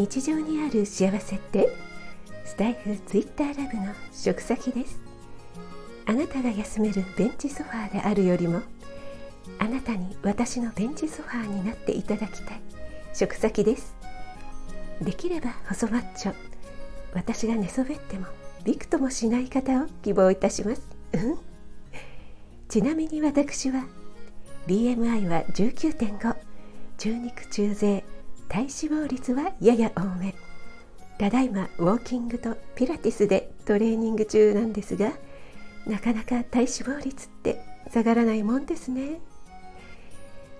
日常にある幸せって？スタイフツイッターラブの食先です。あなたが休めるベンチソファーであるよりもあなたに私のベンチソファーになっていただきたい食先です。できれば細マッチョ私が寝そべってもびくともしない方を希望いたします。ちなみに私は BMI は19.5中肉中背体脂肪率はやや多め。ただいまウォーキングとピラティスでトレーニング中なんですがなかなか体脂肪率って下がらないもんですね。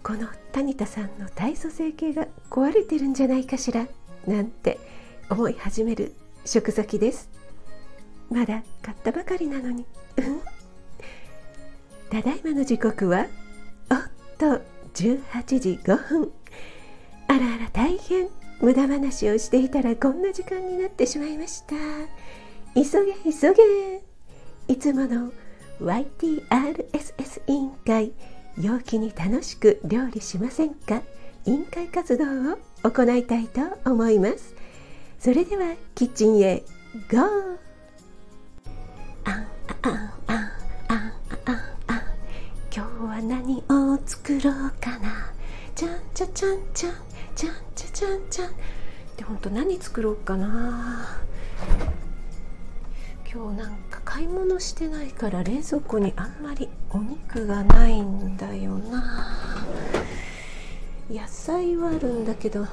この谷田さんの体組成計が壊れてるんじゃないかしらなんて思い始める食先です。まだ買ったばかりなのに。ただいまの時刻はおっと18時5分。あらあら大変。無駄話をしていたらこんな時間になってしまいました。急げ急げ。いつもの YTRSS 委員会陽気に楽しく料理しませんか？委員会活動を行いたいと思います。それではキッチンへ GO! あんあんあんあんあんあん。今日は何を作ろうかな？ちゃんちゃちゃんちゃん。ちゃんちゃちゃんちゃん。で本当何作ろうかな。今日なんか買い物してないから冷蔵庫にあんまりお肉がないんだよな。野菜はあるんだけど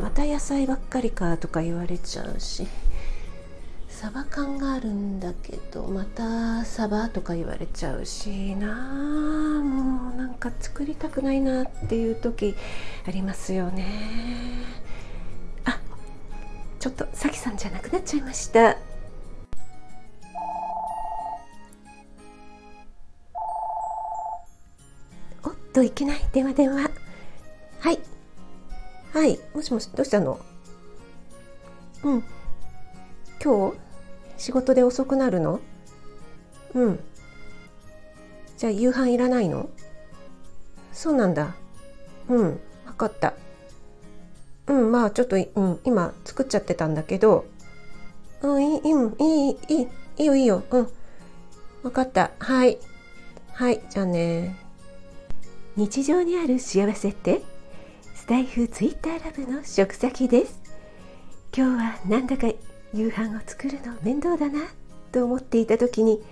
また野菜ばっかりかとか言われちゃうし。サバ缶があるんだけどまたサバとか言われちゃうしなあもうなんか作りたくないなっていう時ありますよね。あちょっとさきさんじゃなくなっちゃいました。おっといけない。電話電話はい。はい。もしもしどうしたの？うん。今日？仕事で遅くなるの？うん。じゃあ夕飯いらないの？そうなんだ。うん、わかった。うん、まあちょっと、うん、今作っちゃってたんだけど、うん、いい、いい、いい、いいよ、いいよ、うん。わかった。はい。はい、じゃあね。日常にある幸せって？スタイフツイッターラブの食先です。今日はなんだか夕飯を作るの面倒だなと思っていた時に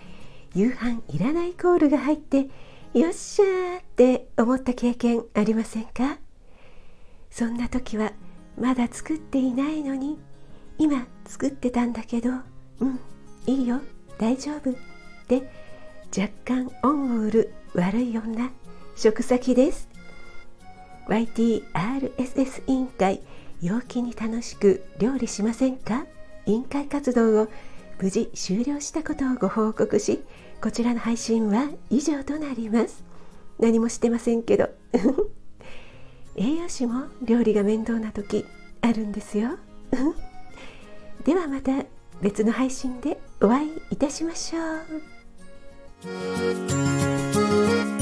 夕飯いらないコールが入ってよっしゃーって思った経験ありませんか？そんな時はまだ作っていないのに今作ってたんだけどうんいいよ大丈夫って若干恩を売る悪い女食先です。YTRSS 委員会陽気に楽しく料理しませんか？委員会活動を無事終了したことをご報告しこちらの配信は以上となります。何もしてませんけど。栄養士も料理が面倒な時あるんですよ。ではまた別の配信でお会いいたしましょう。